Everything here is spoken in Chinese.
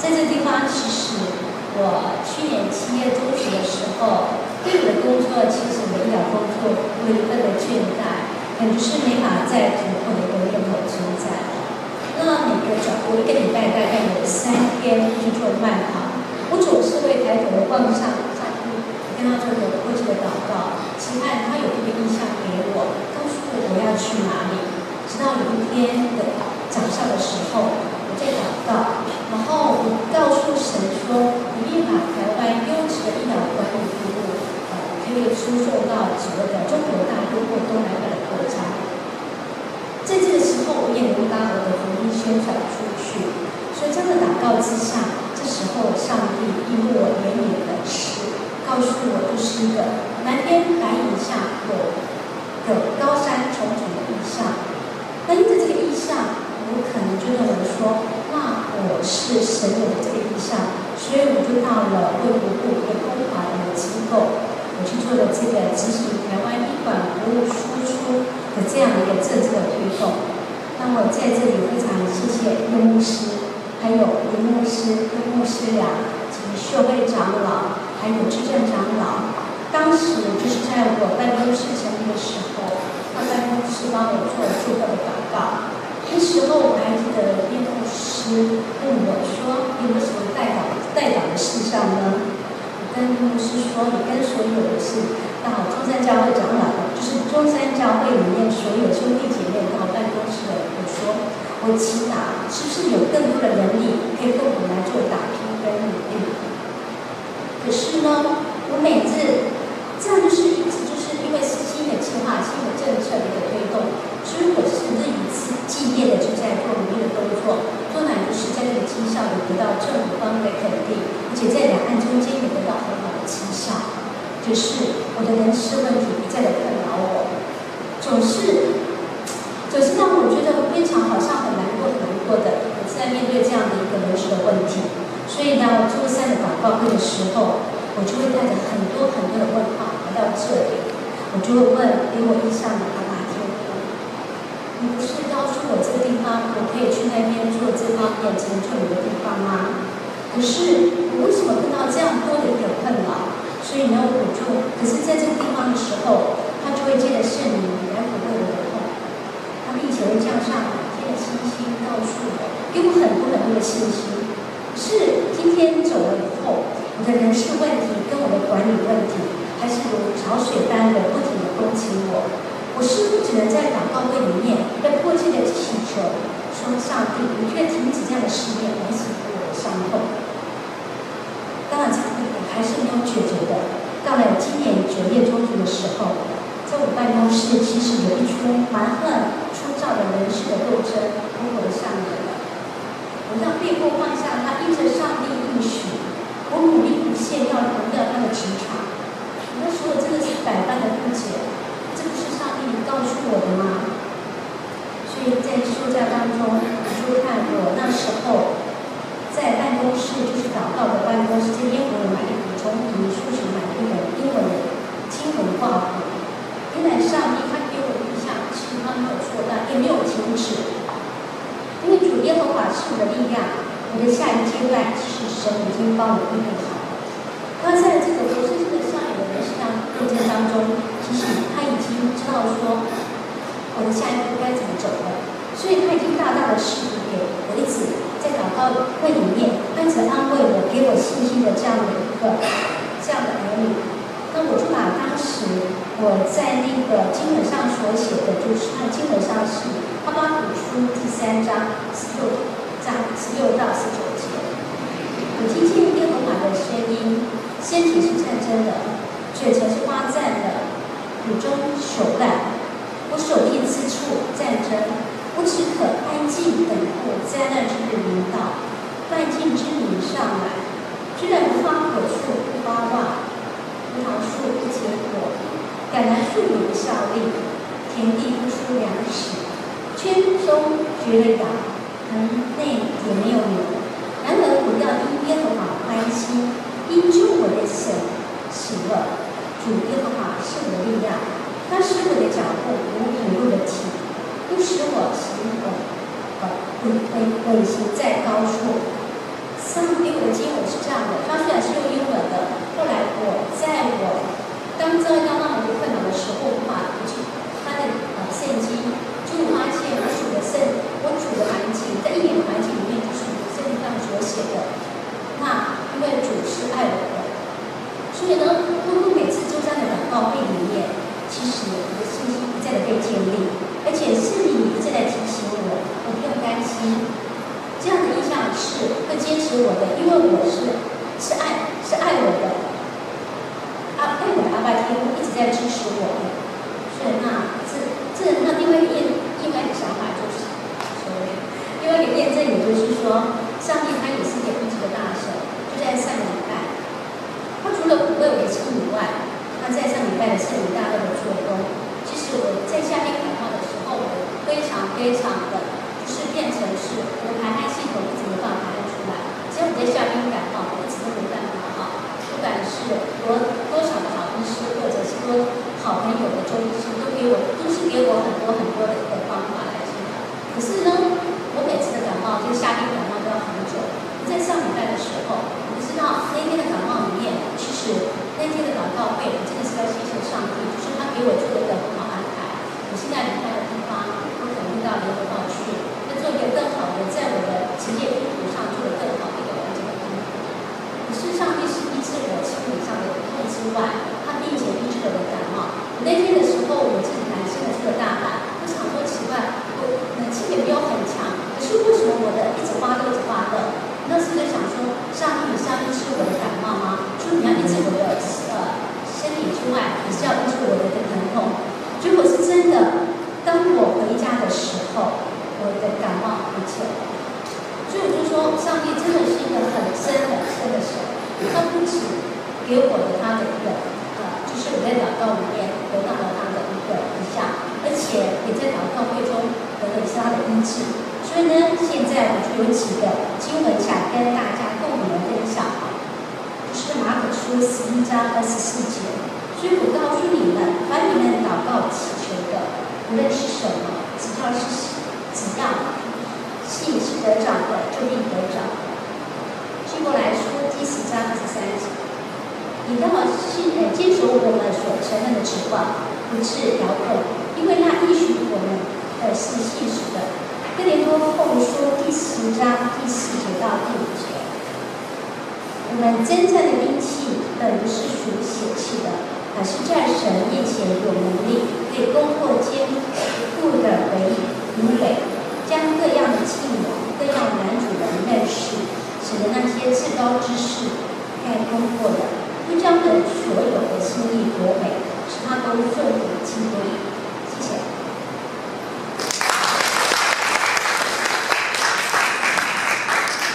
在这地方，其实我去年七月中旬的时候，对我的工作，其实我医疗工作有一份的倦怠，感觉是没法再突破的一个念头存在。那每个早，我一个礼拜大概有三天去做慢跑，我总是会抬头望上上空，跟他做个迫切的祷告，期盼他有一个意向给我，告诉我我要去哪里。直到有一天的早上的时候，我在祷告，然后我告诉说，我愿把台湾优质的医疗管理服务，呃，可以输送到几个的中国大陆或东南亚的国家。在这个时候，我也能把我的福音宣传出去。所以，这样的祷告之下，这时候上帝应我连连的是告诉我，就是一个蓝天白云下有有高山重重的意象。那因着这个意象，我可能就认为说，那我是神有，就到了卫福部一个公华的机构，我去做了这个支持台湾医管服务输出的这样的一个政策推动。那么在这里非常谢谢叶牧师，还有林牧师、跟牧师俩及社会长老，还有执政长老，当时就是在我办公室成立的时候。办公室帮我做了祝贺的祷告，那时候我还记得叶牧师问我说：“有没有什么代祷代祷的事项呢？”我跟叶牧师：“你跟所有的是到中山教会长老，就是中山教会里面所有兄弟姐妹到办公室的，我说我起码是不是有更多的能力可以跟我来做打拼跟努力？可是呢，我每次这样就是一直就是因为是。”的计划性的政策的一个推动，所以我是日以继继夜的就在做努力的工作，做乃就是在这个绩效也得到政府方面的肯定，而且在两岸中间也得到很好的绩效。就是我的人事问题一再的困扰我，总是总是让我觉得非常好像很难过很难过的，我在面对这样的一个人事的问题。所以呢，我周三的祷告会的时候，我就会带着很多很多的问号来到这里。我就会问给我印象的阿爸天，你不是告诉我这个地方我可以去那边做这方面成就你的地方吗？可是我为什么碰到这样多的一个困扰？所以呢，我就可是在这个地方的时候，他就会借着圣灵来抚慰我的痛，他并且会降下满天的星星告诉我，给我很多很多的信心。是今天走了以后，我的人事问题跟我的管理问题。还是如潮水般的不我，我似乎只能在祷告会里面在迫切的祈求，说上帝，你却停止这样的试验，来抚慰我的伤痛。当然，上帝，我还是没有解决的。到了今年九月中旬的时候，在我办公室其实有一出蛮横粗糙的人事的斗争，如火的上演了。我让背后放下他，一直上帝应许，我努力不懈要荣耀他的职场。那时候真的是百般的不解，这不是上帝告诉我的吗？所以在休假当中，我就看我那时候在办公室，就是祷告的办公室，这边我有买一本从读书时买一本英文的经文报纸。原来上帝他给我的印象，其实他没有错，但也没有停止，因为的力量，我的下一阶段是神已经帮我预备好。他在这个不是这个上。过程当中，其实他已经知道说我的下一步该怎么走了，所以他已经大大的赐福给我一直在祷告会里面，一直安慰我、给我信心的这样的一个这样的儿女。那我就把当时我在那个经文上所写的，就是他经文上是哈巴古书第三章十六章十六到十九节，我听见耶和华的声音，先前是战争的。血城是发战的，谷中朽烂。我所立之处战争，我只可安静等候灾难之日临到。万境之灵上来，虽然无花果树不发旺，葡萄树不结果，橄榄树也不效力，田地不出粮食，圈中绝了羊，棚内也没有牛。然而我要因耶和华欢心，因救我的神喜乐。主耶和华是我的力量，他使我的脚步如平路的体，又使我行走，呃，稳稳稳行在高处。上帝给我的经文是这样的，他虽然是用英文的，后来我在我当遭遇到那么多困难的时候，话，我去他的呃圣经，就发现我主的圣，我主的环境，在一年的环境里面，就是圣经上所写的。那因为主是爱我的，所以呢，通过每次周三的祷告会里面，其实我的信心一再的被建立，而且是你一直在提醒我，我不用担心。这样的印象是会坚持我的，因为我是是爱是爱我的，啊，爱我的阿爸天父一直在支持我的，所以那这这那另外一个另外一个想法就是，所以另外一个验证也就是说，上帝他也是给医治的大神，就在上个礼拜，他除了为我的亲以外，他在上礼拜的圣灵大恶的做工，其实我在下面讲话的时候，我非常的，就是。变成是我排汗系统一直没办法排汗出来，只要我在下边感冒，我一直都没办法好。不管是多多少的好医师，或者是多好朋友的中医师，都给我都是给我很多很多的一个方法来治疗。可是呢，我每次的感冒，就夏天感冒都要很久。我在上礼拜的时候，我不知道那天的感冒里面，其实那天的祷告会，我真的是要谢谢上帝，就是他给我做了一个很好安排。我现在离开的地方，我可能到联合报去。做一个更好的，在我的职业路途上做得更好的一个完整的工作。可是上帝是医治我心理上的痛之外，他并且医治了我的感冒。我那天的时候，我自己男生的这个大汗，我想说奇怪，我冷气也没有很强，可是为什么我的一直发抖，一直发抖？那时就想说，上帝，你是要医治我的感冒吗？就你要医治我的呃身体之外，你是要医治我的一个疼痛。结果是真的，当我回家的时候。我的感冒不见了，所以我就说，上帝真的是一个很深很深的神，他不止给我的他的一个呃，就是我在祷告里面得到了他的一个一项，而且也在祷告会中得到他的医治。所以呢，现在我就有几个经文想跟大家共同分享啊，就是马可书十一章二十四节。所以我告诉你们，凡你们祷告祈求的，无论是什么，只要是。只要信是得着的，就必得着。希伯来书第十章二十三节，你要信呃坚守我们所承认的指望，不致摇动，因为那应许我们的是信实的。哥林多后书第十章第四节到第五节，我们真正的兵器本不是属血气的，而是在神面前有能力，可以攻破坚固的围营垒。将各样的计谋、各样难阻的认识，使得那些至高之事该攻破的，新疆的所有的青艺博美使他们更有亲和谢谢。